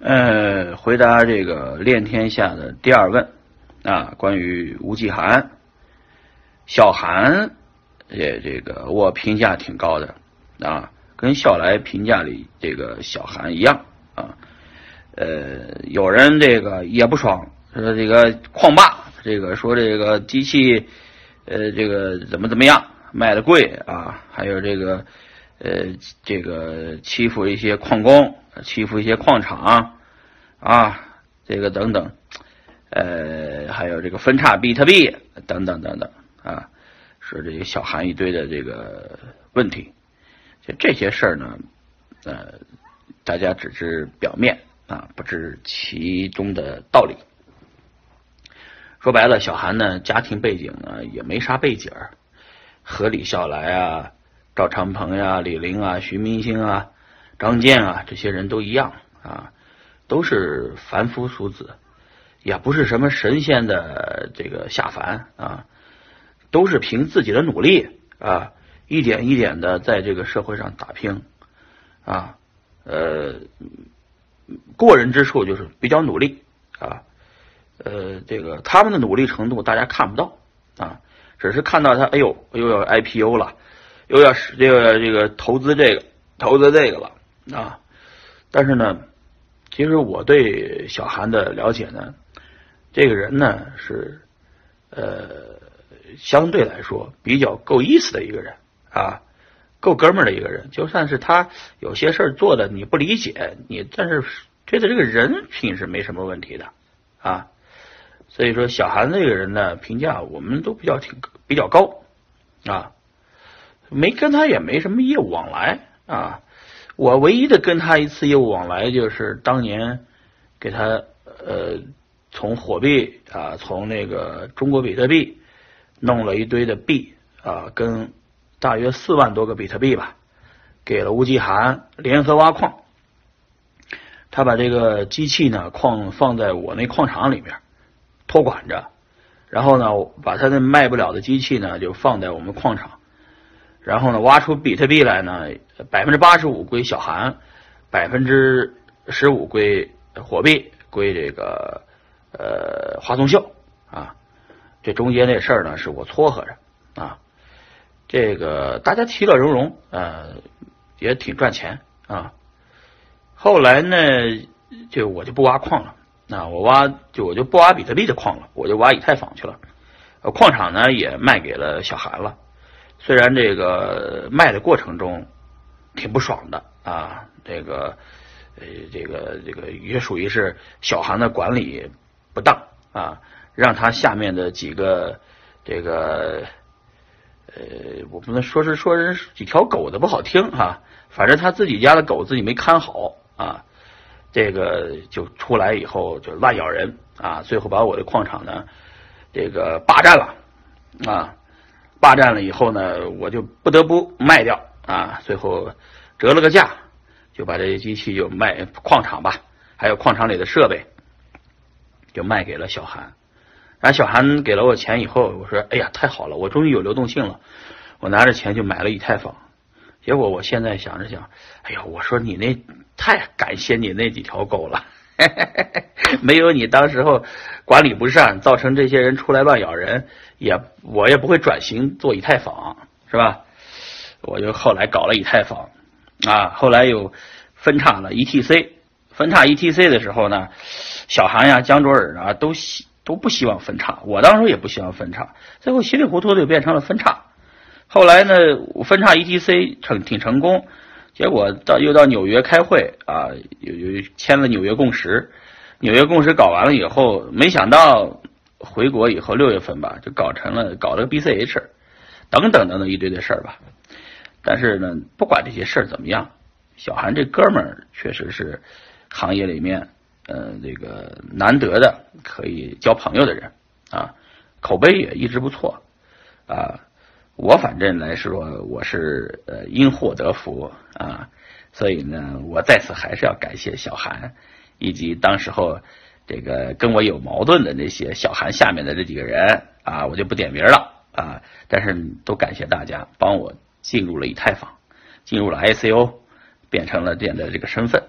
呃，回答这个练天下的第二问啊，关于吴继寒、小韩，也这个我评价挺高的啊，跟笑来评价里这个小韩一样啊。呃，有人这个也不爽，说这个矿霸，这个说这个机器，呃，这个怎么怎么样，卖的贵啊，还有这个呃，这个欺负一些矿工。欺负一些矿场啊，这个等等，呃，还有这个分叉比特币等等等等啊，说这个小韩一堆的这个问题，就这些事儿呢，呃，大家只知表面啊，不知其中的道理。说白了，小韩呢，家庭背景呢也没啥背景和李笑来啊、赵长鹏呀、李玲啊、徐明星啊。张健啊，这些人都一样啊，都是凡夫俗子，也不是什么神仙的这个下凡啊，都是凭自己的努力啊，一点一点的在这个社会上打拼啊，呃，过人之处就是比较努力啊，呃，这个他们的努力程度大家看不到啊，只是看到他，哎呦，又要 IPO 了，又要使这个这个投资这个投资这个了。啊，但是呢，其实我对小韩的了解呢，这个人呢是呃相对来说比较够意思的一个人啊，够哥们儿的一个人。就算是他有些事儿做的你不理解，你但是觉得这个人品是没什么问题的啊。所以说，小韩这个人呢，评价我们都比较挺比较高啊，没跟他也没什么业务往来啊。我唯一的跟他一次业务往来，就是当年给他呃从火币啊，从那个中国比特币弄了一堆的币啊，跟大约四万多个比特币吧，给了吴继涵联合挖矿。他把这个机器呢矿放在我那矿场里面托管着，然后呢把他那卖不了的机器呢就放在我们矿场。然后呢，挖出比特币来呢，百分之八十五归小韩，百分之十五归火币，归这个呃华松秀啊。这中间这事儿呢，是我撮合着啊。这个大家其乐融融，呃，也挺赚钱啊。后来呢，就我就不挖矿了，那我挖就我就不挖比特币的矿了，我就挖以太坊去了。矿场呢也卖给了小韩了。虽然这个卖的过程中挺不爽的啊，这个呃，这个这个也属于是小韩的管理不当啊，让他下面的几个这个呃，我不能说是说人几条狗的不好听哈，反正他自己家的狗自己没看好啊，这个就出来以后就乱咬人啊，最后把我的矿场呢这个霸占了啊。霸占了以后呢，我就不得不卖掉啊，最后折了个价，就把这些机器就卖矿场吧，还有矿场里的设备，就卖给了小韩。然后小韩给了我钱以后，我说：“哎呀，太好了，我终于有流动性了。”我拿着钱就买了以太坊。结果我现在想着想，哎呀，我说你那太感谢你那几条狗了，没有你当时候管理不善，造成这些人出来乱咬人。也我也不会转型做以太坊，是吧？我就后来搞了以太坊，啊，后来又分叉了 ETC，分叉 ETC 的时候呢，小韩呀、江卓尔啊都希都不希望分叉，我当时也不希望分叉，最后稀里糊涂的就变成了分叉。后来呢，分叉 ETC 成挺成功，结果到又到纽约开会啊，有有签了纽约共识，纽约共识搞完了以后，没想到。回国以后六月份吧，就搞成了搞了个 BCH，等等等等一堆的事儿吧。但是呢，不管这些事儿怎么样，小韩这哥们儿确实是行业里面呃这个难得的可以交朋友的人啊，口碑也一直不错啊。我反正来说，我是呃因祸得福啊，所以呢，我在此还是要感谢小韩以及当时候。这个跟我有矛盾的那些小韩下面的这几个人啊，我就不点名了啊。但是都感谢大家帮我进入了以太坊，进入了 ICO，变成了这样的这个身份。